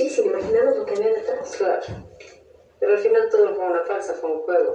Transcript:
Sí, sin imaginarnos lo que había detrás. Claro. Pero al final todo fue una farsa, fue un juego.